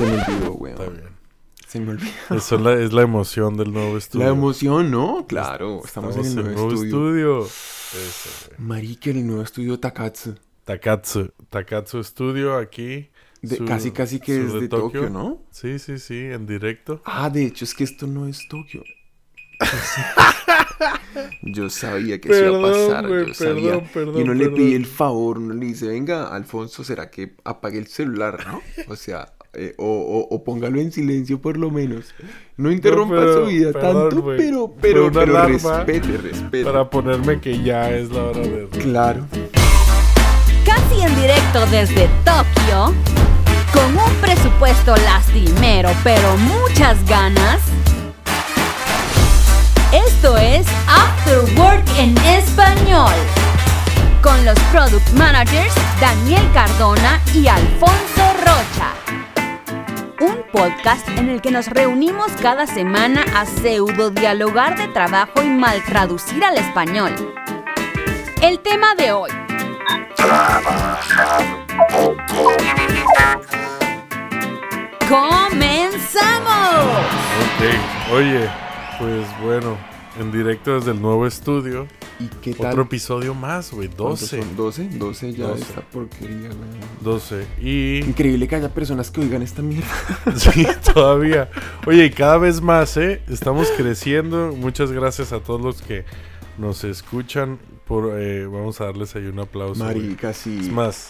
Se me olvidó, weón. Está bien. Se me olvidó. Eso es la, es la emoción del nuevo estudio. La emoción, ¿no? Claro, estamos, en el nuevo, estudio. Eso, güey. Marica, el nuevo estudio Takatsu. Takatsu. Takatsu Studio aquí. De- casi, casi que es de Tokio, ¿no? Sí, sí, sí, en directo. Ah, de hecho, es que esto no es Tokio. Yo sabía que eso iba a Perdón, pasar. güey, yo sabía. perdón, perdón, y no le perdón. pedí el favor, no le dice, venga, Alfonso, ¿será que apague el celular, no? O sea, eh, o, o- o póngalo en silencio por lo menos. No interrumpa pero- su vida perdón, tanto, pero, pero, pero respete, respete. Para ponerme que ya es la hora de... Claro. Casi en directo desde Tokio, con un presupuesto lastimero pero muchas ganas. Esto es After Work en español, con los product managers Daniel Cardona y Alfonso Rocha. Podcast en el que nos reunimos cada semana a pseudo dialogar de trabajo y mal traducir al español. El tema de hoy, ¡Comenzamos! Ok, oye, pues bueno, en directo desde el nuevo estudio. ¿Y qué tal? Otro episodio más, güey, ¿Cuántos 12. son? 12, 12 ya 12. esta porquería, güey. 12. Y... Increíble que haya personas que oigan esta mierda. Sí, todavía. Oye, y cada vez más, ¿eh? Estamos creciendo. Muchas gracias a todos los que nos escuchan. Por, eh, vamos a darles ahí un aplauso. Marica, sí. Es más,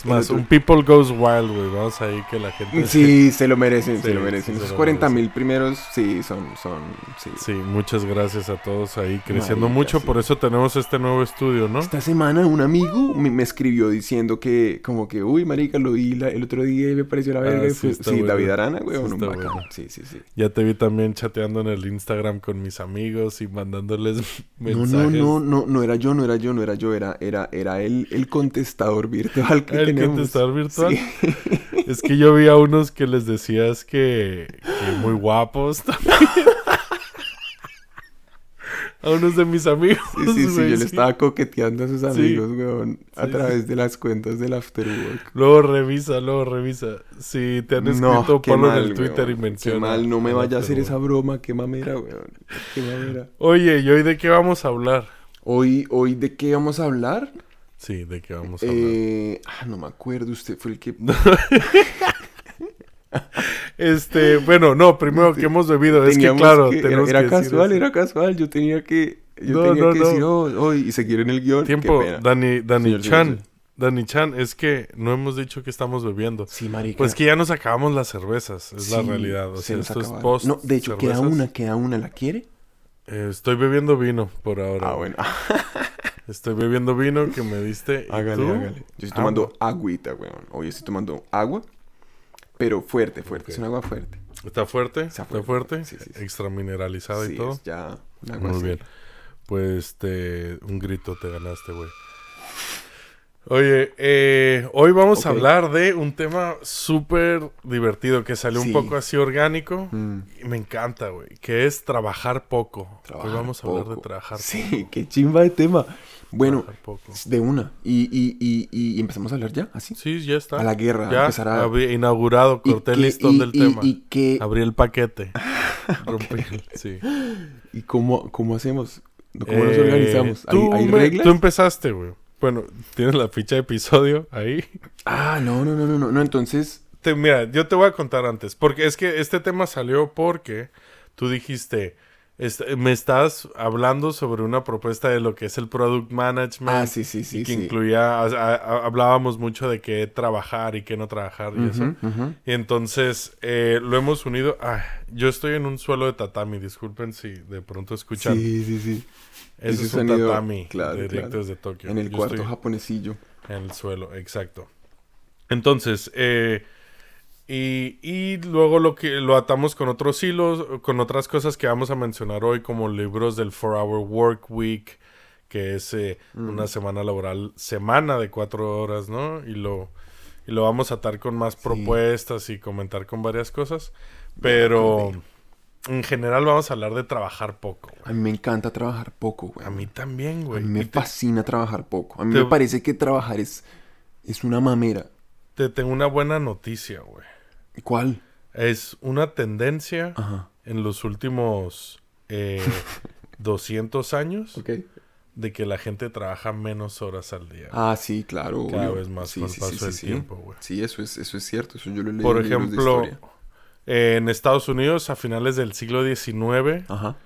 es más, otro- un People Goes Wild, güey. Vamos ahí que la gente... Sí, se lo merecen, Sí, se lo merecen. Esos lo 40 mil primeros, sí, son, son, sí. Sí, muchas gracias a todos ahí creciendo mucho. Por eso tenemos este nuevo estudio, ¿no? Esta semana un amigo me, me escribió diciendo que, como que, uy, marica, lo vi la- el otro día y me pareció la verga. Ah, sí, fue- bueno. David Arana, güey, un bacán. Sí, sí, sí. Ya te vi también chateando en el Instagram con mis amigos y mandándoles No, mensajes. no, no, no, no era yo, no era yo, no era yo, era, era, era el, el contestador virtual que ¿El contestador virtual? Sí. Es que yo vi a unos que les decías que, que muy guapos también. a unos de mis amigos. Sí, sí, sí, güey, yo le estaba coqueteando a sus Sí. amigos, weón, a Sí, través de las cuentas del Afterwork. Luego revisa, luego revisa. Si te han escrito, qué ponlo en mal, el Twitter weón, y menciona. Qué mal, no me vaya a hacer esa broma, qué mamera, weón. Qué mamera. Oye, ¿y hoy de qué vamos a hablar? Hoy, hoy, ¿de qué vamos a hablar? Sí, ¿de qué vamos a hablar? Eh, ah, no me acuerdo, usted fue el que... Este, bueno, no, primero que hemos bebido. Es que claro, que- era, que era casual, era casual, yo tenía que... Yo No, tenía no, que no. decir oh, hoy y seguir en el guion. Tiempo. Dani, Dani Señor, Chan. señor. Dani Chan, es que no hemos dicho que estamos bebiendo. Sí, marica. Pues que ya nos acabamos las cervezas, es la realidad. O se sea, nos esto es post. No, de hecho, queda cervezas. una, queda una, ¿la quiere? Eh, estoy bebiendo vino por ahora. Ah, bueno. Estoy bebiendo vino que me diste. ¿Y hágale, tú? hágale. Yo estoy tomando Agua. agüita, weón. Hoy estoy tomando agua, pero fuerte, fuerte. Es un agua fuerte. ¿Está fuerte? Está ¿Está fuerte, sí, sí, sí. Extra mineralizada y todo. es ya agua Muy así. bien. Pues este, un grito te ganaste, güey. Oye, eh, hoy vamos a hablar de un tema súper divertido que salió Sí. un poco así orgánico. Mm. Y me encanta, güey. Que es trabajar poco. Trabajar hoy vamos a hablar de poco. trabajar Sí, qué chimba de tema. Bueno, poco. de una. Y, y, y, y empezamos a hablar ya, así. Sí, ya está. A la guerra, Ya, empezar a- había inaugurado, corté el listón del tema. Y, que, Abrí el paquete. Rompí. Sí. ¿Y cómo, cómo hacemos? ¿Cómo nos Eh, organizamos? ¿Hay, reglas? Tú empezaste, güey. Bueno, tienes la ficha de episodio ahí. Ah, no, no, no, no, no. No, entonces... Te- mira, yo te voy a contar antes. Porque es que este tema salió porque tú dijiste, est- me estás hablando sobre una propuesta de lo que es el product management. Ah, sí, sí, sí, y que sí. incluía, a- a- a- hablábamos mucho de qué trabajar y qué no trabajar y eso. Y entonces eh, lo hemos unido. Ah, yo estoy en un suelo de tatami, disculpen si de pronto escuchan. Sí, sí, sí. Ese es un sonido, tatami claro, directo claro. desde Tokio. En el Yo cuarto japonesillo. En el suelo, exacto. Entonces, eh, y, y luego lo que lo atamos con otros hilos, con otras cosas que vamos a mencionar hoy, como libros del 4-Hour Work Week, que es eh, Mm. una semana laboral, semana de cuatro horas, ¿no? Y lo, y lo vamos a atar con más propuestas y comentar con varias cosas. Pero en general vamos a hablar de trabajar poco. güey. A mí me encanta trabajar poco, güey. A mí también, A güey. mí me te- fascina trabajar poco. A mí te- me parece que trabajar es, es una mamera. te tengo una buena noticia, güey. ¿Cuál? Es una tendencia Ajá. en los últimos eh, 200 años de que la gente trabaja menos horas al día. Ah, sí, claro. Cada obvio. vez más sí, con sí, el paso sí, del tiempo, güey. Sí, eso es, eso es cierto. Eso yo lo leí Por en libros de ejemplo, eh, en Estados Unidos a finales del siglo XIX, Ajá.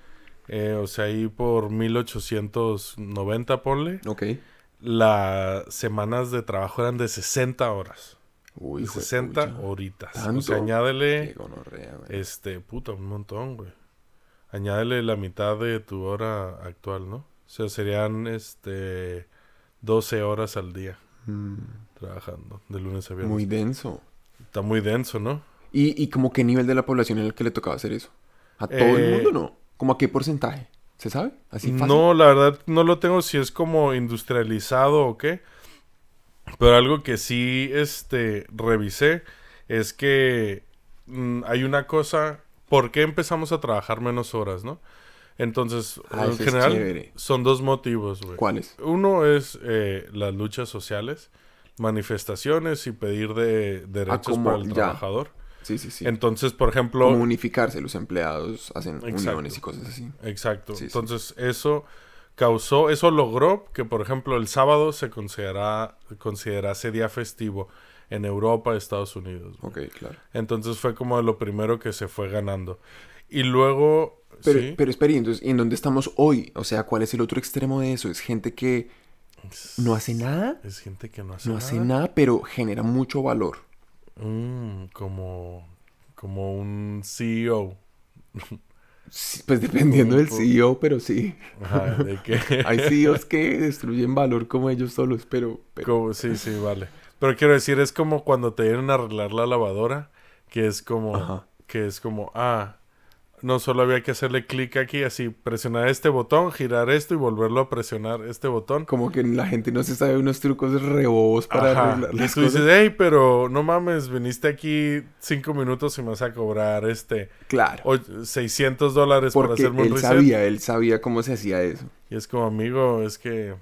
eh, o sea, ahí por 1890, ponle, Ok. las semanas de trabajo eran de 60 horas. Uy, De hijo de 60 pucha. horitas. O ¿Tanto? sea, añádele, Qué gonorrea, güey. este, puta, un montón, güey. Añádele la mitad de tu hora actual, ¿no? O sea, serían, este, 12 horas al día Mm, trabajando, de lunes a viernes. muy denso. Está muy denso, ¿no? ¿Y, ¿Y como qué nivel de la población en el que le tocaba hacer eso? ¿A todo Eh, el mundo no? ¿Como a qué porcentaje? ¿Se sabe? ¿Así fácil? No, la verdad no lo tengo si es como industrializado o qué. Pero algo que sí este revisé es que mm, hay una cosa, ¿por qué empezamos a trabajar menos horas, no? Entonces, Ah, en general chévere. son dos motivos, güey. ¿Cuáles? Uno es eh, las luchas sociales, manifestaciones y pedir de derechos Ah, como- para el ya. trabajador. Sí, sí, sí. Entonces, por ejemplo, Como unificarse, los empleados hacen Exacto. uniones y cosas así. Exacto. Sí, sí. Entonces, eso causó, eso logró que, por ejemplo, el sábado se considera, considerase día festivo en Europa, Estados Unidos. güey. Ok, claro. Entonces fue como lo primero que se fue ganando. Y luego, Pero, sí, pero espere, entonces, ¿y en dónde estamos hoy? O sea, ¿cuál es el otro extremo de eso? ¿Es gente que no hace nada? es gente que no hace No nada. hace nada, pero genera mucho valor. Mm, como, como un CEO. Sí, pues dependiendo del CEO, pero sí. Ajá, de que... Hay CEOs que destruyen valor como ellos solos, pero... pero- Como- sí, sí, vale. Pero quiero decir, es como cuando te vienen a arreglar la lavadora, que es como, Ajá. que es como, ah, no solo había que hacerle clic aquí, así, presionar este botón, girar esto y volverlo a presionar este botón. Como que la gente no se sabe unos trucos rebobos para Ajá. arreglar Y las tú cosas. dices, hey, pero no mames, viniste aquí cinco minutos y me vas a cobrar este Claro. o- 600 dólares por Porque hacerme un él reset. sabía, él sabía cómo se hacía eso. Y es como, amigo, es que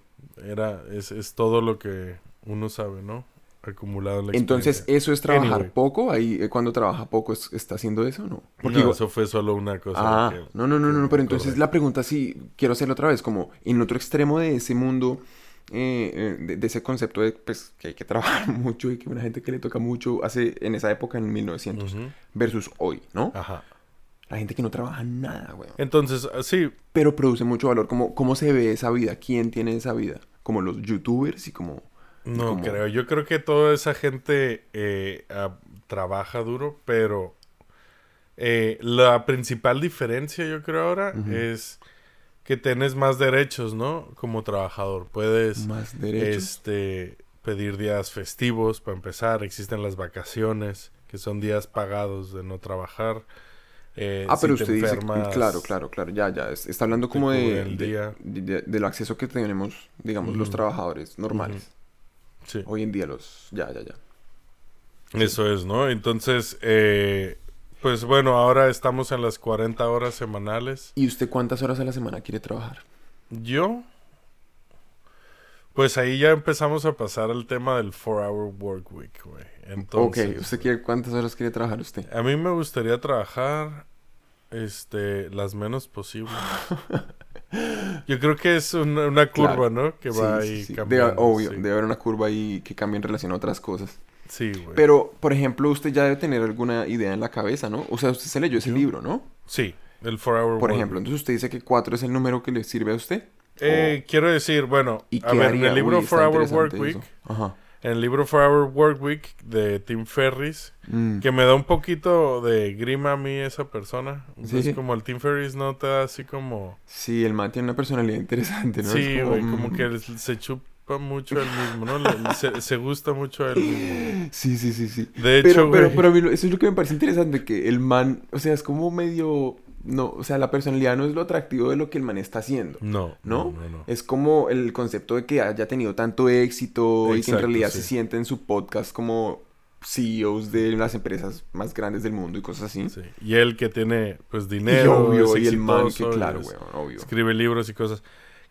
era, es, es todo lo que uno sabe, ¿no? Acumulado en la Entonces. ¿eso es trabajar Anyway. poco? Ahí, eh, cuando trabaja poco, es- ¿está haciendo eso o no? Porque no, eso fue solo una cosa. Ah, que- no, no, no, no, pero entonces la pregunta sí, quiero hacerlo otra vez, como en otro extremo de ese mundo, eh, eh, de, de ese concepto de pues, que hay que trabajar mucho y que una gente que le toca mucho hace en esa época, en 1900, Ujú. versus hoy, ¿no? Ajá. La gente que no trabaja nada, güey. Entonces, ah, sí, Pero produce mucho valor. ¿Cómo, ¿Cómo se ve esa vida? ¿Quién tiene esa vida? Como los youtubers y como... no como- creo. Yo creo que toda esa gente eh, trabaja duro, pero eh, la principal diferencia, yo creo ahora, es que tienes más derechos, ¿no? Como trabajador. Puedes Más derechos. este pedir días festivos para empezar. Existen las vacaciones, que son días pagados de no trabajar. Eh, Ah, si pero te usted dice, claro, claro, claro, ya, ya, es- está hablando como de, del acceso que tenemos, digamos, los trabajadores normales. Sí. Hoy en día los, ya, ya, ya. Eso es, ¿no? Entonces, eh, pues bueno, ahora estamos en las 40 horas semanales. ¿Y usted cuántas horas a la semana quiere trabajar? Yo, pues ahí ya empezamos a pasar al tema del 4-hour work week, güey. Entonces, ok, ¿usted quiere cuántas horas quiere trabajar usted? a mí me gustaría trabajar, este, las menos posibles. Yo creo que es una, una curva, Claro. ¿no? Que va sí, ahí sí. cambiando. Debe, obvio, sí. debe haber una curva ahí que cambie en relación a otras cosas. Sí, güey. Pero, por ejemplo, usted ya debe tener alguna idea en la cabeza, ¿no? O sea, usted se leyó ese Yo- libro, ¿no? Sí, el 4-hour Por work ejemplo, entonces usted dice que 4 es el número que le sirve a usd Eh, quiero decir, bueno, ¿Y a ver, en el libro 4-hour work week. Ajá. En el libro 4-hour work week de Tim Ferris, Mm. que me da un poquito de grima a mí esa persona. Sí. Es como el Tim Ferris no te da así como... Sí, el man tiene una personalidad interesante, ¿no? sí, güey, como mm. que se chupa mucho él mismo, ¿no? Le- se, se gusta mucho él mismo. Sí, sí, sí, sí. De hecho, Pero, pero, güey... pero a mí lo- eso es lo que me parece interesante, que el man, o sea, es como medio, no, o sea, la personalidad no es lo atractivo de lo que el man está haciendo, No, ¿no? no, no, no. Es como el concepto de que haya tenido tanto éxito y que en Exacto, realidad sí. se siente en su podcast como CEOs de las empresas más grandes del mundo y cosas así. Sí. Y él que tiene, pues, Y dinero, obvio, es y el man que, claro, es- weón, obvio. escribe libros y cosas.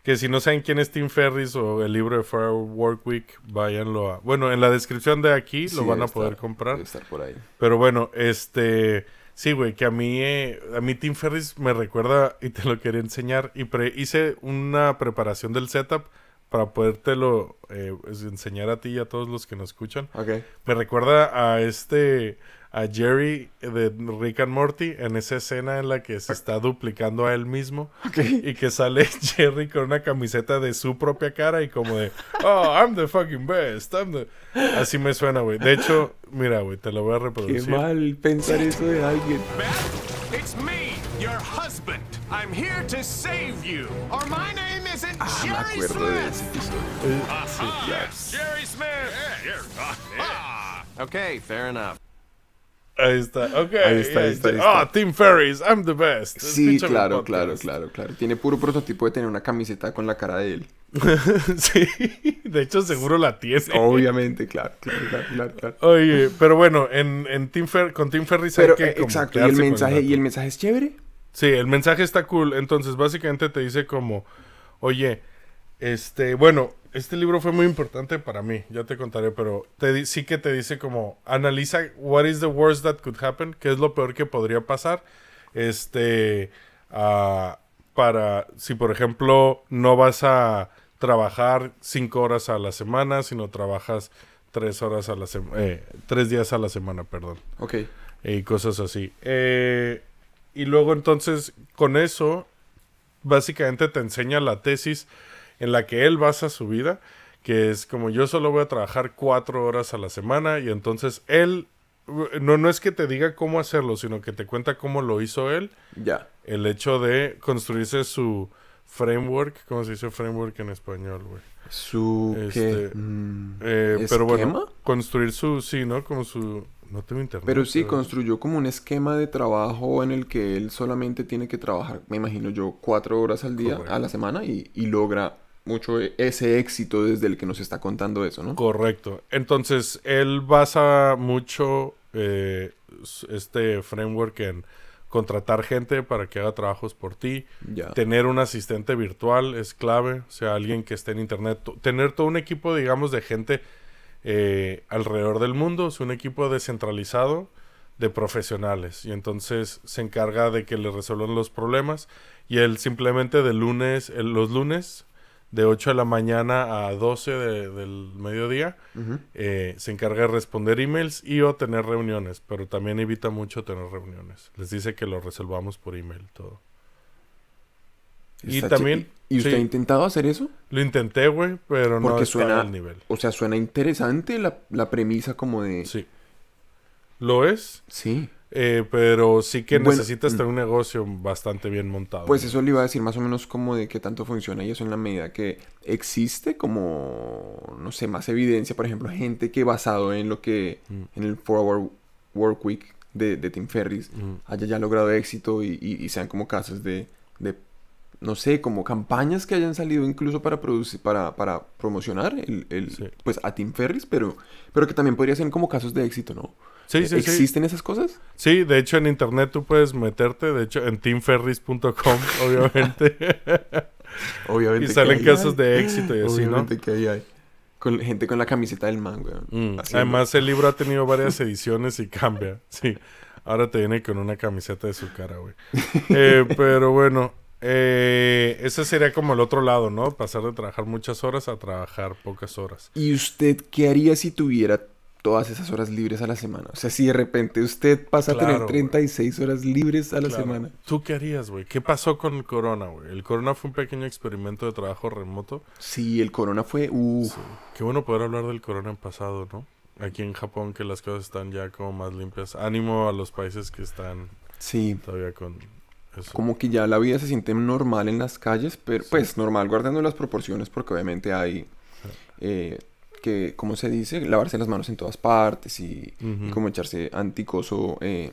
Que si no saben quién es Tim Ferris o el libro de Four Hour Work Week, váyanlo a... Bueno, en la descripción de aquí Sí, lo van a poder estar- comprar. Debe estar por ahí. Pero bueno, este... Sí, güey, que a mí, eh, a mí Tim Ferris me recuerda y te lo quería enseñar. Y pre- hice una preparación del setup para podértelo eh, pues, enseñar a ti y a todos los que nos escuchan. Ok. Me recuerda a este, a Jerry de Rick and Morty en esa escena en la que se está duplicando a él mismo y que sale Jerry con una camiseta de su propia cara y como de, oh, I'm the fucking best. I'm the-". Así me suena, güey. De hecho, mira, güey, te lo voy a Qué reproducir. mal pensar eso de alguien. Beth, it's me, your husband. I'm here to save you. Or my name isn't Ah, me Jerry acuerdo de Smith. ese episodio. Yes, Jerry Smith. Ah. Okay, fair enough. Ahí está, ok. Ahí está, ahí está. Ah, Tim Ferris, I'm the best. Sí, Escúchame claro, claro, claro, claro. Tiene puro prototipo de tener una camiseta con la cara de él. sí, de hecho seguro la tiene. Obviamente, claro, claro, claro, claro. Oye, pero bueno, en, en Tim Fer- con Tim Ferris Pero, hay que eh, exacto, y el mensaje, y el mensaje es chévere. Sí, el mensaje está cool. Entonces, básicamente te dice como, oye, este, bueno, este libro fue muy importante para mí, ya te contaré, pero te di- sí que te dice como, analiza what is the worst that could happen, qué es lo peor que podría pasar, este, ah, para, si por ejemplo no vas a trabajar cinco horas a la semana, sino trabajas tres horas a la semana, tres días a la semana, perdón Ok. y cosas así. Eh, y luego entonces con eso básicamente te enseña la tesis en la que él basa su vida, que es como yo solo voy a trabajar cuatro horas a la semana y entonces él no, no es que te diga cómo hacerlo, sino que te cuenta cómo lo hizo él, Ya. el hecho de construirse su framework, ¿cómo se dice framework en español, güey? Su. Este, ¿qué? Mm, Eh, pero bueno, ¿esquema? construir su, sí, ¿no? Como su, no tengo internet. Pero sí, construyó como un esquema de trabajo en el que él solamente tiene que trabajar, me imagino yo, cuatro horas al día, Correcto. a la semana, y, y logra mucho ese éxito desde el que nos está contando eso, ¿no? Correcto. Entonces, él basa mucho eh, este framework en contratar gente para que haga trabajos por ti. Tener un asistente virtual es clave, o sea, alguien que esté en internet. Tener todo un equipo, digamos, de gente eh, alrededor del mundo, es un equipo descentralizado de profesionales. Y entonces se encarga de que le resuelvan los problemas. Y él simplemente de lunes, el- los lunes, de 8 de la mañana a 12 de- del mediodía, eh, se encarga de responder emails y o tener reuniones, pero también evita mucho tener reuniones. Les dice que lo resolvamos por email todo. Y también, ¿Y usted sí. ha intentado hacer eso? Lo intenté, güey, pero no Porque está suena- al nivel. O sea, suena interesante la, la premisa como de... Sí. Lo es, Sí. Eh, pero sí que Bueno, necesitas mm. tener un negocio bastante bien montado. Pues eso le iba a decir más o menos como de qué tanto funciona y eso en la medida que existe como, no sé, más evidencia, por ejemplo, gente que basado en lo que, Mm. en el 4-Hour Work Week de, de Tim Ferris, Mm. haya ya logrado éxito y, y- y sean como casos de, de, no sé, como campañas que hayan salido incluso para producir, para, para promocionar el, el- Sí. pues a Tim Ferris, pero, pero que también podría ser como casos de éxito, ¿no? Sí, sí, sí. ¿Existen esas cosas? Sí, de hecho en internet tú puedes meterte, de hecho en teamferris.com, obviamente. Obviamente. y salen casos hay. de éxito y así, ¿no? Obviamente que ahí hay. Con gente con la camiseta del man, weón. Mm, Además, el libro ha tenido varias ediciones y cambia. Sí. Ahora te viene con una camiseta de su cara, güey. Eh, pero bueno, eh, ese sería como el otro lado, ¿no? Pasar de trabajar muchas horas a trabajar pocas horas. ¿Y usted qué haría si tuviera todas esas horas libres a la semana? O sea, si de repente usted pasa a Claro, tener 36 horas libres a la Claro. semana. ¿Tú qué harías, güey? ¿Qué pasó con el corona, güey? El corona fue un pequeño experimento de trabajo remoto. Sí, el corona fue... Uh, Qué bueno poder hablar del corona en pasado, ¿no? Aquí en Japón que las cosas están ya como más limpias. Ánimo a los países que están sí. todavía con eso. Como que ya la vida se siente normal en las calles, pero pues normal guardando las proporciones porque obviamente hay... eh, que, ¿cómo se dice? Lavarse las manos en todas partes y, como echarse anticoso eh,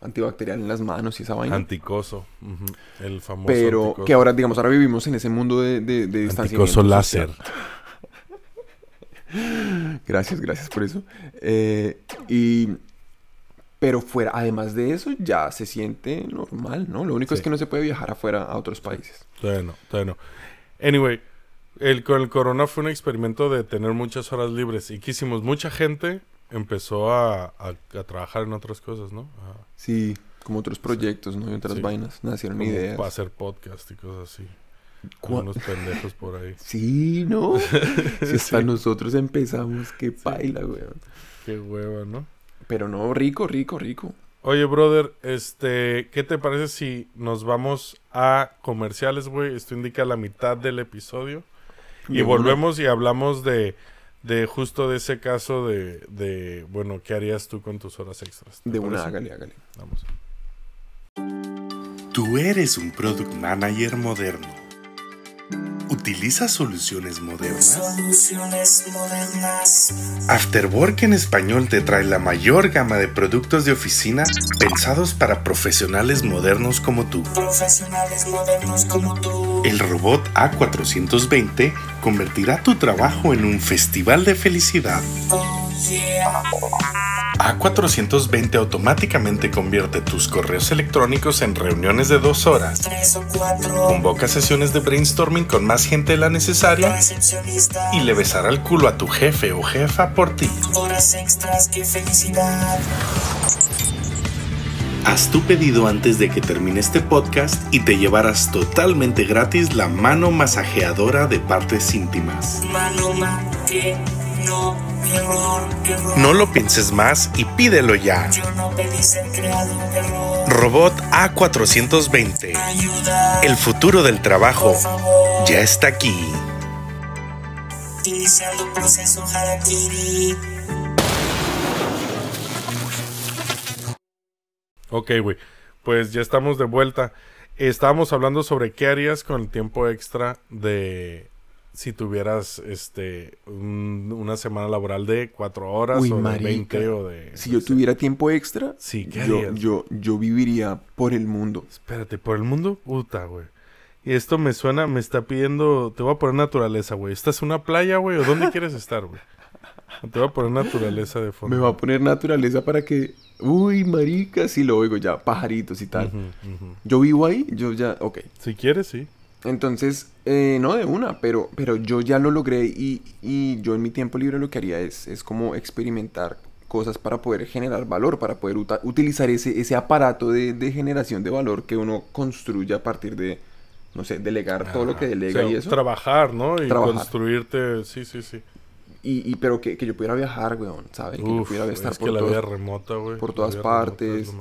antibacterial en las manos y esa vaina. Anticoso. El famoso Pero anticoso. que ahora, digamos, ahora vivimos en ese mundo de, de, de Anticoso láser. Gracias, gracias por eso. Eh, y... Pero fuera, además de eso, ya se siente normal, ¿no? Lo único es que no se puede viajar afuera a otros países. Todavía no, todavía no. Anyway, el, con el corona fue un experimento de tener muchas horas libres. ¿Y que hicimos? Mucha gente empezó a, a- a trabajar en otras cosas, ¿no? A- Sí, como otros proyectos, ¿no? Y otras Sí. vainas. Nacieron como ideas. para hacer podcast y cosas así. ¿Cuá- Con unos pendejos por ahí. Sí, ¿no? si hasta Sí. nosotros empezamos, qué paila, weón. Qué hueva, ¿no? Pero no, rico, rico, rico. Oye, brother, este, ¿qué te parece si nos vamos a comerciales, güey? Esto indica la mitad del episodio. Y una. volvemos y hablamos de, de justo de ese caso de, de, bueno, ¿qué harías tú con tus horas extras? ¿Te De una, parece? hágale, hágale. Vamos. Tú eres un product manager moderno. ¿Utilizas soluciones modernas? Soluciones modernas. Afterwork en español te trae la mayor gama de productos de oficina pensados para profesionales modernos como tú. Profesionales modernos como tú. El robot A420 convertirá tu trabajo en un festival de felicidad. Oh yeah. A420 automáticamente convierte tus correos electrónicos en reuniones de dos horas. Convoca sesiones de brainstorming con más gente de la necesaria y le besará el culo a tu jefe o jefa por ti. Horas extras, qué felicidad. Haz tu pedido antes de que termine este podcast y te llevarás totalmente gratis la mano masajeadora de partes íntimas. Mano, man, que no. No lo pienses más y pídelo ya. Robot A420. Ayuda. El futuro del trabajo ya está aquí. Ok, güey. Pues ya estamos de vuelta. Estábamos hablando sobre qué harías con el tiempo extra de si tuvieras este un- una semana laboral de cuatro horas Uy, o de marica. 20 o de... Si yo tuviera tiempo extra, Sí, ¿qué yo, yo, yo viviría por el mundo. Espérate, ¿por el mundo? Puta, güey. Y esto me suena, me está pidiendo... Te voy a poner naturaleza, güey. ¿Estás en una playa, güey? ¿O dónde quieres estar, güey? Te voy a poner naturaleza de fondo. Me va a poner naturaleza para que... Uy, marica, sí lo oigo ya, pajaritos y tal. Yo vivo ahí, yo ya, ok. Si quieres, sí. Entonces, eh, no de una, pero, pero yo ya lo logré y, y yo en mi tiempo libre lo que haría es, es como experimentar cosas para poder generar valor, para poder utilizar ese, ese aparato de, de generación de valor que uno construye a partir de, no sé, delegar todo lo que delega O sea, y eso. Trabajar, ¿no? Y Trabajar. construirte... Sí, sí, sí. Y, y- pero que, que yo pudiera viajar, weón, ¿sabes? Que yo pudiera estar es por, que la vida remota, güey. por todas partes,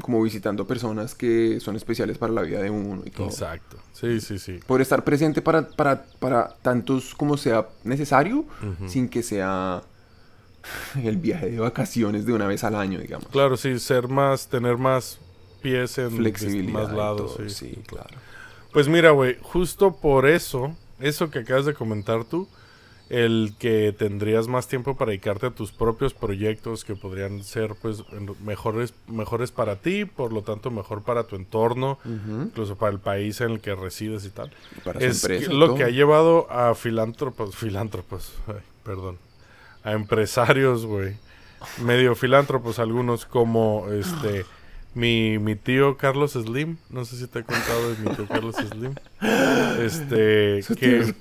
como visitando personas que son especiales para la vida de uno y todo. Exacto. Sí, sí, sí. Poder estar presente para, para, para tantos como sea necesario, sin que sea el viaje de vacaciones de una vez al año, digamos. Claro, sí, ser más, tener más pies en Flexibilidad. más lados, todo, sí. sí, claro. Pues mira, güey, justo por eso, eso que acabas de comentar tú, el que tendrías más tiempo para dedicarte a tus propios proyectos que podrían ser pues mejores mejores para ti, por lo tanto mejor para tu entorno, incluso para el país en el que resides y tal. Y para su es empresa lo todo. que ha llevado a filántropos, filántropos, ay, perdón, a empresarios, güey, medio filántropos algunos como este mi, mi tío Carlos Slim, no sé si te he contado de mi tío Carlos Slim, este que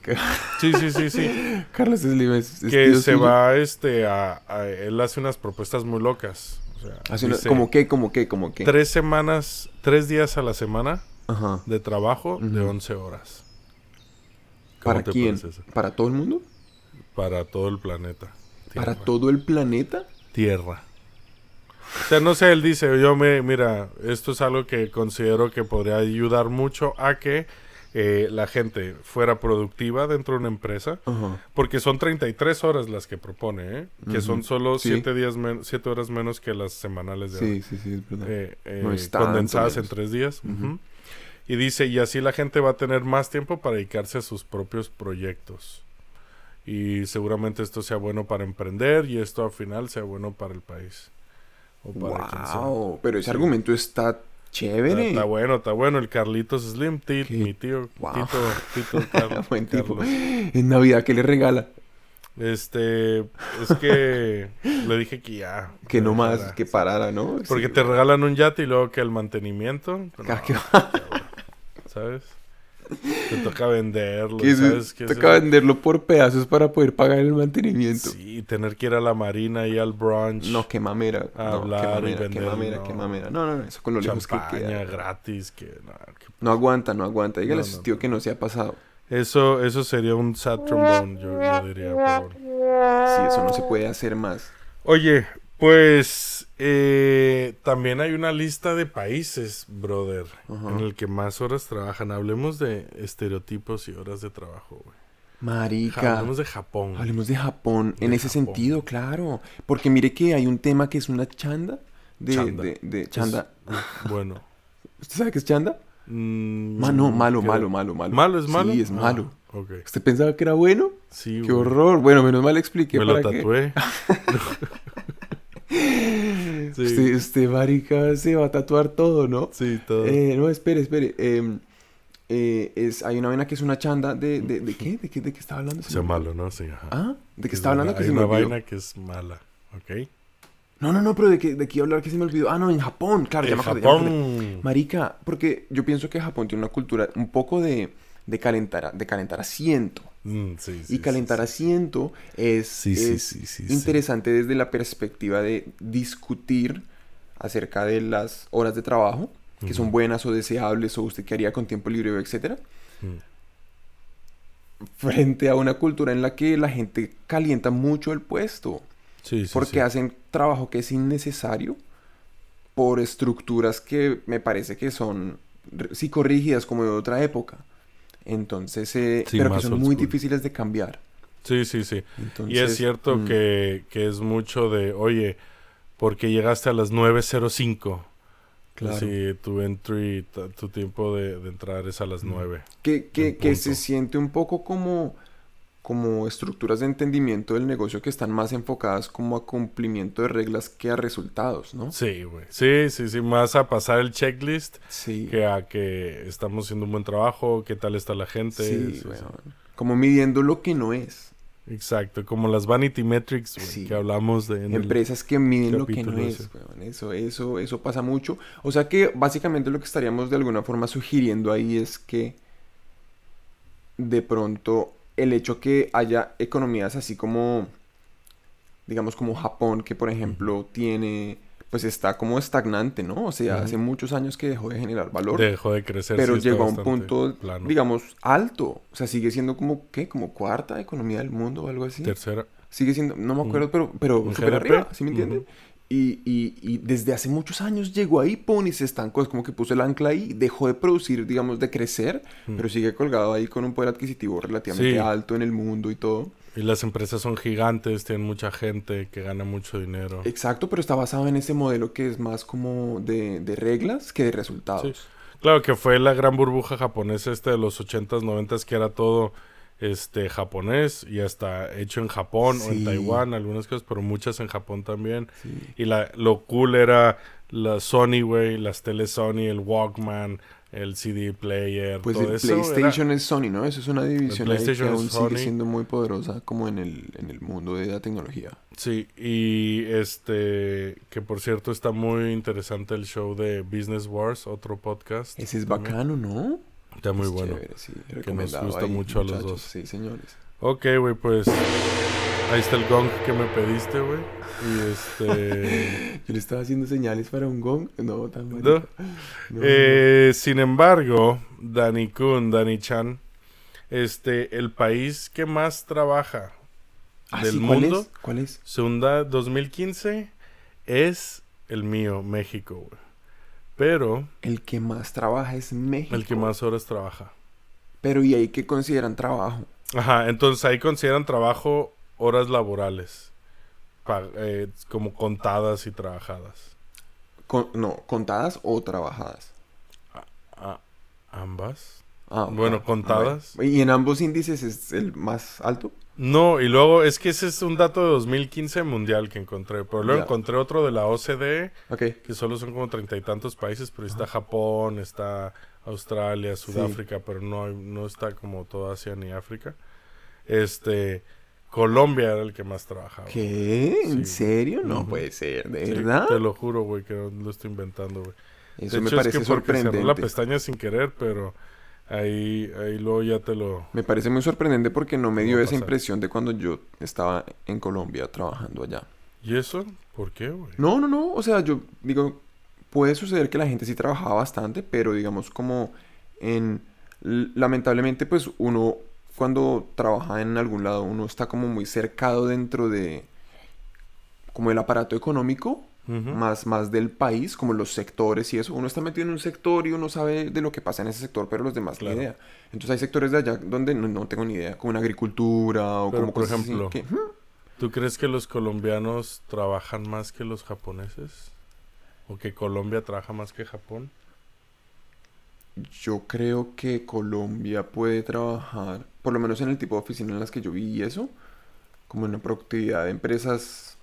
sí sí sí sí Carlos Slim es, es que tío se suyo. va este a, a- él hace unas propuestas muy locas, o sea, Hace una- dice, ¿Como qué? ¿Como qué? ¿Como qué? tres semanas, tres días a la semana Ajá. de trabajo de Ujú. 11 horas. ¿Cómo ¿Para quién? ¿Para todo el mundo? Para todo el planeta. ¿Para todo el planeta? Tierra. O sea, no sé, él dice, yo me, mira, esto es algo que considero que podría ayudar mucho a que eh, la gente fuera productiva dentro de una empresa, Ajá. porque son 33 horas las que propone, ¿eh? que son solo Sí. 7 días siete horas menos que las semanales de Sí, sí, sí, es verdad. eh, eh, No condensadas en menos. tres días. ujú. Y dice, y así la gente va a tener más tiempo para dedicarse a sus propios proyectos. Y seguramente esto sea bueno para emprender y esto al final sea bueno para el país. O para. Wow, pero ese Sí. argumento está chévere. está bueno, está bueno. El Carlitos Slim, Tit, mi tío, Wow. Tito, Tito Carlos. Buen tipo. Carlos. En Navidad, ¿qué le regala? Este, es que le dije que ya. Que no más, que parara, ¿no? Porque Sí. te regalan un yate y luego que el mantenimiento. Ah, no, qué- ¿Sabes? Te toca venderlo, eso- ¿sabes? qué toca venderlo por pedazos para poder pagar el mantenimiento. Sí, tener que ir a la marina y al brunch. No, qué mamera. A no, hablar qué y mamera, qué vender, mamera, no. qué mamera. No, no, no, eso con lo lejos que queda. gratis, que, no, que- No aguanta, no aguanta. Dígale a su tío que no se ha pasado. Eso, eso sería un sad trombone, yo, yo diría. bueno. Sí, eso no se puede hacer más. Oye, pues eh, también hay una lista de países, brother, en el que más horas trabajan. Hablemos de estereotipos y horas de trabajo, güey. Marica. Hablemos de Japón. Hablemos de Japón en ese Japón. sentido, claro. Porque mire que hay un tema que es una chanda de Chanda. de, de Es- chanda. bueno. ¿Usted sabe qué es chanda? mm, Ma- no, malo, malo, malo, malo. ¿Malo es malo? Sí, es Ah, malo. ok. ¿Usted pensaba que era bueno? Sí, Qué güey. horror. Bueno, menos mal expliqué Me lo para qué. tatué. sí, Usted, usted, marica, se va a tatuar todo, ¿no? sí, todo. Eh, no, espere, espere. em, eh, es, hay una vaina que es una chanda de... ¿De, de qué? ¿De qué, de qué estaba hablando? Se Sea malo, ¿no? Sí, ajá. ¿Ah? ¿De qué Es estaba hablando una- que hay se me una olvidó? vaina que es mala, ¿ok? No, no, no, pero de qué, de iba a hablar que se me olvidó. Ah, no, en Japón, claro, ya me acordé, ya me. Japón. Marica, porque yo pienso que Japón tiene una cultura un poco de, de calentar, de calentar asiento. Mm, sí, sí, y calentar sí, asiento es, interesante desde la perspectiva de discutir acerca de las horas de trabajo, que son buenas o deseables, o usted qué haría con tiempo libre, etcétera, Mm. frente a una cultura en la que la gente calienta mucho el puesto, porque hacen trabajo que es innecesario por estructuras que me parece que son psicorrígidas como de otra época. Entonces, eh, Sí, pero que son muy school. difíciles de cambiar. Sí, sí, sí. y Entonces, es cierto mm, que, que es mucho de, oye, porque llegaste a las 9.05. Claro. Si tu entry, tu tiempo de, de entrar es a las 9. que, que, en que se siente un poco como, como estructuras de entendimiento del negocio que están más enfocadas como a cumplimiento de reglas que a resultados, ¿no? Sí, güey. Sí, sí, sí. Más a pasar el checklist Sí. que a que estamos haciendo un buen trabajo, qué tal está la gente. Sí, sí. Como midiendo lo que no es. Exacto, como las vanity metrics, güey, que hablamos de en el- Empresas que miden lo que no es, weón. Eso, eso, eso pasa mucho. O sea que básicamente lo que estaríamos de alguna forma sugiriendo ahí es que de pronto el hecho que haya economías así como, digamos como Japón, que por ejemplo tiene, pues está como estagnante, ¿no? O sea, hace muchos años que dejó de generar valor. dejó de crecer. pero sí, llegó a un punto, plano. digamos, alto. O sea, sigue siendo como, ¿qué? Como cuarta economía del mundo o algo así. Tercera. Sigue siendo, no me acuerdo, pero, pero ¿Un súper GDP? arriba, ¿sí me entiende? Ujú. Y, y, y desde hace muchos años llegó ahí, pum, y se estancó. Es como que puso el ancla ahí, dejó de producir, digamos, de crecer, pero sigue colgado ahí con un poder adquisitivo relativamente Mm. Sí. alto en el mundo y todo. Y las empresas son gigantes, tienen mucha gente que gana mucho dinero. Exacto, pero está basado en ese modelo que es más como de, de reglas que de resultados. Sí. Claro que fue la gran burbuja japonesa este de los 80s, 90s que era todo este japonés y hasta hecho en Japón o en. Taiwán, algunas cosas, pero muchas en Japón también. Sí. Y la, lo cool era la Sony, güey, las tele Sony, el Walkman, el CD player, Pues todo el eso. era- PlayStation es Sony, ¿no? Eso es una división ahí que aún Sony. sigue siendo muy poderosa como en el, en el mundo de la tecnología. Sí, y este, que por cierto está muy interesante el show de Business Wars, otro podcast. Ese es también. bacano, ¿no? Está muy Es bueno. chévere, sí, nos gusta ahí, mucho a los dos. Sí, señores. Ok, güey, pues ahí está el gong que me pediste, güey. Y este... Yo le estaba haciendo señales para un gong. No, tan ¿No? marica. No, Eh, sin embargo, Dani Kun, Dani Chan, este, el país que más trabaja Ah, del sí, ¿cuál mundo, es? ¿Cuál es? segunda 2015, es el mío, México, güey. Pero El que más trabaja es México. el que más horas trabaja. Pero ¿y ahí qué consideran trabajo? Ajá, entonces ahí consideran trabajo horas laborales, eh, como contadas y trabajadas. Con- no, ¿contadas o trabajadas? ¿Ambas? Ah, Bueno, contadas. ¿Y en ambos índices es el más alto? No, y luego es que ese es un dato de 2015 mundial que encontré, pero luego encontré otro de la OCDE, Ok. que solo son como treinta y tantos países, pero está Japón, está Australia, Sudáfrica, pero no, no está como toda Asia ni África. Este, Colombia era el que más trabajaba. ¿Qué? ¿En serio? No Ujú. puede ser, ¿de Sí, verdad? te lo juro, güey, que no lo estoy inventando, güey. Eso De me hecho, es parece que porque cerré la sorprendente. pestaña sin querer, pero Ahí, ahí luego ya te lo... Me parece muy sorprendente porque no me dio esa impresión de cuando yo estaba en Colombia trabajando allá. ¿Y eso? ¿Por qué, güey? No, no, no. O sea, yo digo, puede suceder que la gente sí trabajaba bastante, pero digamos como en... Lamentablemente, pues uno cuando trabaja en algún lado, uno está como muy cercado dentro de... como el aparato económico, Más, más del país, como los sectores y eso. Uno está metido en un sector y uno sabe de lo que pasa en ese sector, pero los demás Claro. ni idea. Entonces hay sectores de allá donde no, no tengo ni idea, como en agricultura o Pero, como por cosas así ejemplo, que, hmm, ¿Tú crees que los colombianos trabajan más que los japoneses? ¿O que Colombia trabaja más que Japón? Yo creo que Colombia puede trabajar, por lo menos en el tipo de oficina en las que yo vi y eso, como en la productividad de empresas,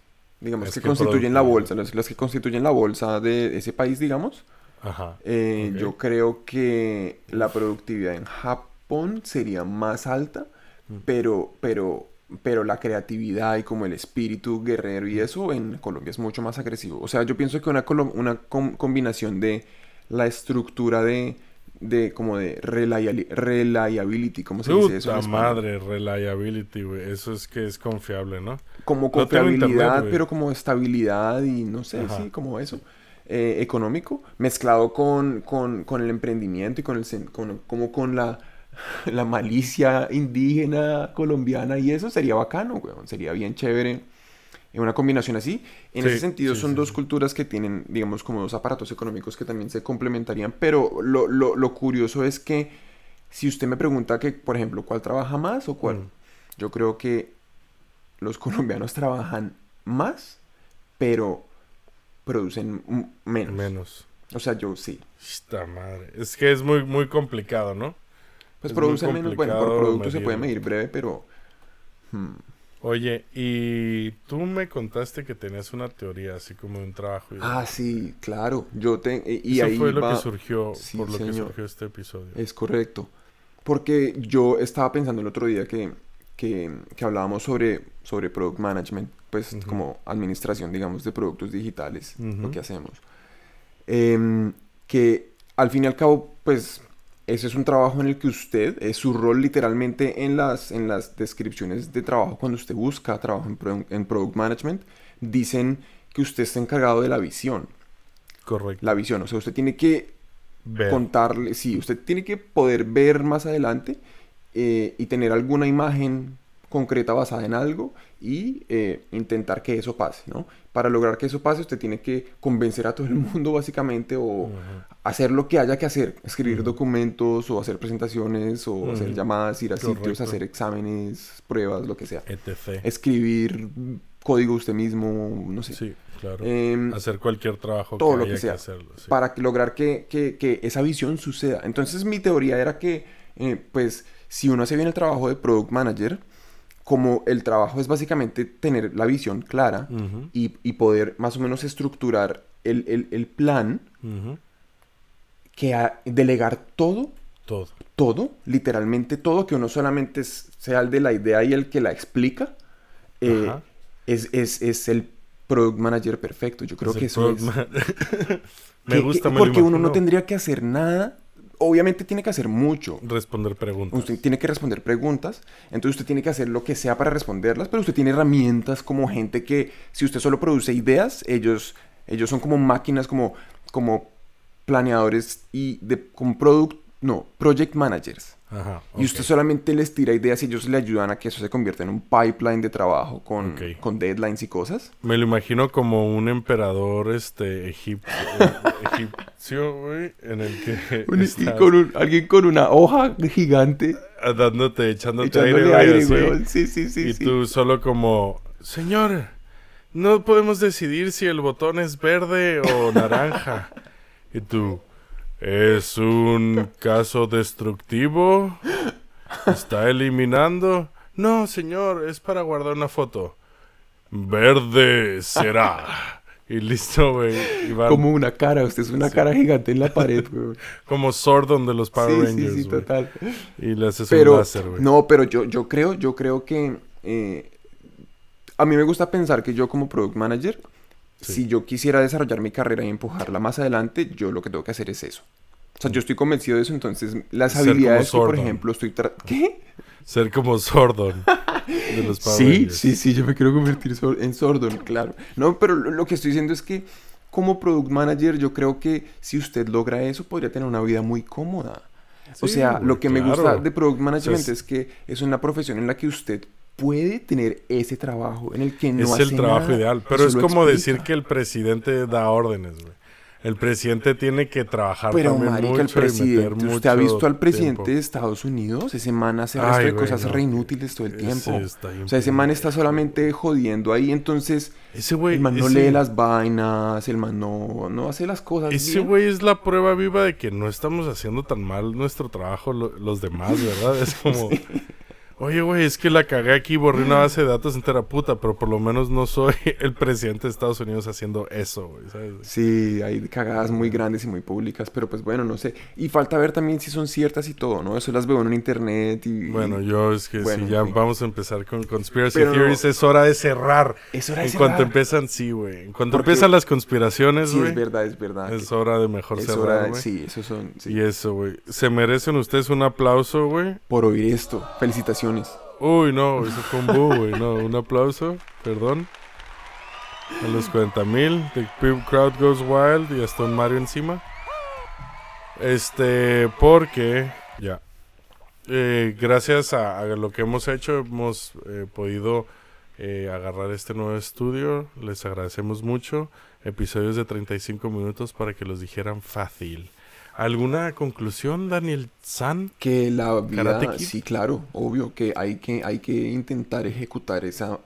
digamos, Es que que constituyen la bolsa, las, las que constituyen la bolsa de ese país, digamos. Ajá. Eh. Yo creo que la productividad en Japón sería más alta, Mm. pero, pero, pero la creatividad y como el espíritu guerrero y eso en Colombia es mucho más agresivo. O sea, yo pienso que una, una com- combinación de la estructura de, de como de reliali- reliability, ¿cómo se dice eso en madre, reliability, güey. Eso es que es confiable, ¿no? Como No tengo internet, confiabilidad, güey. pero como estabilidad y no sé, Ajá. sí, como eso. eh, económico, mezclado con, con, con el emprendimiento y con el con, como con la, la malicia indígena colombiana y eso sería bacano, weón. Sería bien chévere. En una combinación así. En Sí, ese sentido, sí, son sí, dos culturas que tienen, digamos, como dos aparatos económicos que también se complementarían. Pero lo, lo, lo curioso es que si usted me pregunta que, por ejemplo, ¿cuál trabaja más o cuál? Mm. Yo creo que los colombianos trabajan más, pero producen menos. Menos. O sea, yo sí. Esta madre. Es que es muy, muy complicado, ¿no? Pues Es producen menos. Bueno, por producto se puede medir breve, pero... hmm, Oye, y tú me contaste que tenías una teoría así como de un trabajo. Ah, sí, claro. Yo te... Y, y Eso ahí fue lo va- que surgió, Sí, por lo que surgió este episodio. Es correcto. Porque yo estaba pensando el otro día que, que, que hablábamos sobre, sobre product management, pues como administración, digamos, de productos digitales, lo que hacemos. Em, que al fin y al cabo, pues ese es un trabajo en el que usted, es su rol literalmente en las, en las descripciones de trabajo, cuando usted busca trabajo en, pro- en product management, dicen que usted está encargado de la visión. Correcto. La visión, o sea, usted tiene que Ver. contarle, sí, usted tiene que poder ver más adelante eh, y tener alguna imagen concreta basada en algo y eh, intentar que eso pase, ¿no? Para lograr que eso pase, usted tiene que convencer a todo el mundo básicamente o hacer lo que haya que hacer, escribir documentos o hacer presentaciones o hacer llamadas, ir a sitios, hacer exámenes, pruebas, lo que sea. etc. Escribir código usted mismo, no sé. Sí, claro. Em, Hacer cualquier trabajo todo que lo que sea, hacerlo. sí. para que- lograr que, que- que esa visión suceda. Entonces mi teoría era que, eh, pues, si uno hace bien el trabajo de product manager, como el trabajo es básicamente tener la visión clara y, y poder más o menos estructurar el, el- el plan, que a- delegar todo, Todo. todo, literalmente todo, que uno solamente sea el de la idea y el que la explica, eh, es, es- es el product manager perfecto. Yo creo Es que eso es... Me gusta, que- me lo porque uno no tendría que hacer nada. Obviamente tiene que hacer mucho. Responder preguntas. Usted tiene que responder preguntas, entonces usted tiene que hacer lo que sea para responderlas, pero usted tiene herramientas como gente que si usted solo produce ideas, ellos ellos son como máquinas como como planeadores y de como product no, project managers. Ajá. Y usted solamente les tira ideas y ellos le ayudan a que eso se convierta en un pipeline de trabajo con, con deadlines y cosas. Me lo imagino como un emperador este egip- eh, egipcio, güey, en el que Un- y estás con un- alguien con una hoja gigante dándote, echándote, echándole aire, güey. Sí, sí, sí. y sí. tú solo como, señor, no podemos decidir si el botón es verde o naranja. y tú, es un caso destructivo. Está eliminando. No, señor, es para guardar una foto. Verde será. Y listo, güey. Como una cara, usted es una cara gigante en la pared, güey. como Sordon de los Power sí, Rangers, sí, sí, total. Y le haces un Pero, láser, güey. no, pero yo, yo creo, yo creo que eh, a mí me gusta pensar que yo como product manager, Sí. si yo quisiera desarrollar mi carrera y empujarla más adelante, yo lo que tengo que hacer es eso. sea, yo estoy convencido de eso, entonces las Ser habilidades que, por ejemplo, estoy... ¿Qué? Ser como Sordon de los Sí, sí, sí, yo me quiero convertir en Sordon, claro. No, pero lo, que estoy diciendo es que como product manager yo creo que si usted logra eso podría tener una vida muy cómoda. o sea, lo que me gusta de product management O sea, es- es que es una profesión en la que usted puede tener ese trabajo en el que no es hace el trabajo nada ideal. Pero es como decir que el presidente da órdenes, güey. El presidente tiene que trabajar Pero, también marica, mucho el y meter presidente... ¿Usted ha visto al presidente tiempo. de Estados Unidos? Ese man hace resto Ay, de güey, cosas no. re inútiles todo el tiempo. O sea, ese man está solamente jodiendo ahí, entonces... Ese güey, el man no ese- lee las vainas, el man no, no hace las cosas Ese bien. güey es la prueba viva de que no estamos haciendo tan mal nuestro trabajo lo- los demás, ¿verdad? Es como, oye, güey, es que la cagué aquí, borré una base de datos entera puta, pero por lo menos no soy el presidente de Estados Unidos haciendo eso, güey, ¿sabes? Sí, hay cagadas muy grandes y muy públicas, pero pues bueno, no sé. Y falta ver también si son ciertas y todo, ¿no? Eso las veo en internet y... Bueno, yo es que Bueno, si ya sí. vamos a empezar con Conspiracy Pero no- Theories, es hora de cerrar. Es hora de en cuanto cerrar. empiezan, sí, güey. En cuanto Porque- empiezan las conspiraciones, Sí, güey. es verdad, es verdad. Es hora de mejor Es cerrar, hora de- güey. Sí, esos son... sí. Y eso, güey. Se merecen ustedes un aplauso, güey. Por oír esto, felicitaciones. Uy, no, eso fue un güey. No, un aplauso, perdón. A los 40 mil. The crowd goes wild y hasta un Mario encima. Este, porque, ya. Eh, gracias a, a lo que hemos hecho, hemos eh, podido eh, agarrar este nuevo estudio. Les agradecemos mucho. Episodios de 35 minutos para que los dijeran fácil. ¿Alguna conclusión, Daniel San? Que la vida... Sí, claro, obvio, que hay que, hay que intentar ejecutar esa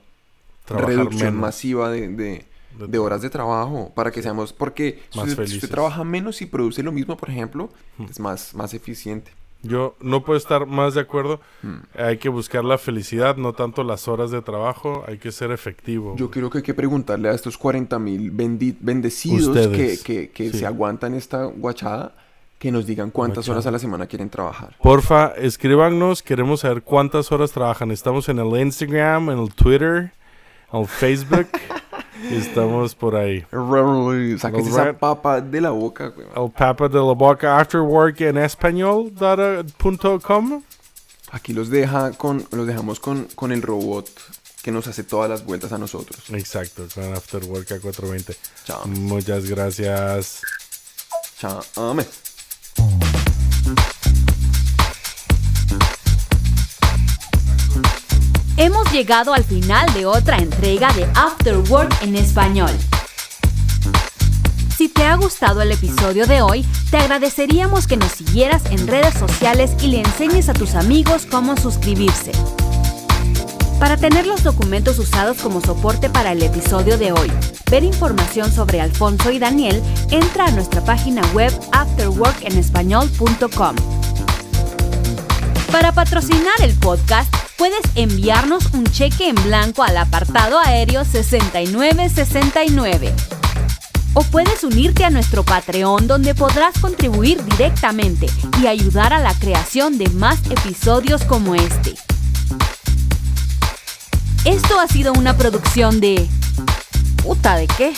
Trabajar reducción menos. masiva de, de- De de horas de trabajo para que seamos... Porque si Más usted, si usted trabaja menos y produce lo mismo, por ejemplo, es más, más eficiente. Yo no puedo estar más de acuerdo. Hmm. Hay que buscar la felicidad, no tanto las horas de trabajo. Hay que ser efectivo. Yo creo que hay que preguntarle a estos 40 mil bendecidos Ustedes, que, que- que sí. se aguantan esta guachada, que nos digan cuántas horas a la semana quieren trabajar. Porfa, escríbanos. Queremos saber cuántas horas trabajan. Estamos en el Instagram, en el Twitter, en el Facebook. estamos por ahí. Sáquese esa papa de la boca, güey. El Papa de la Boca After Work en español. data punto com. Aquí los deja con, los dejamos con, con el robot que nos hace todas las vueltas a nosotros. Exacto, con After Work a 420. Chao. Muchas gracias. Chao. Hemos llegado al final de otra entrega de After Work en español. Si te ha gustado el episodio de hoy, te agradeceríamos que nos siguieras en redes sociales y le enseñes a tus amigos cómo suscribirse. Para tener los documentos usados como soporte para el episodio de hoy, ver información sobre Alfonso y Daniel, entra a nuestra página web afterworkenespañol.com. Para patrocinar el podcast, puedes enviarnos un cheque en blanco al apartado aéreo 6969. O puedes unirte a nuestro Patreon donde podrás contribuir directamente y ayudar a la creación de más episodios como este. Esto ha sido una producción de... ¿Puta de qué?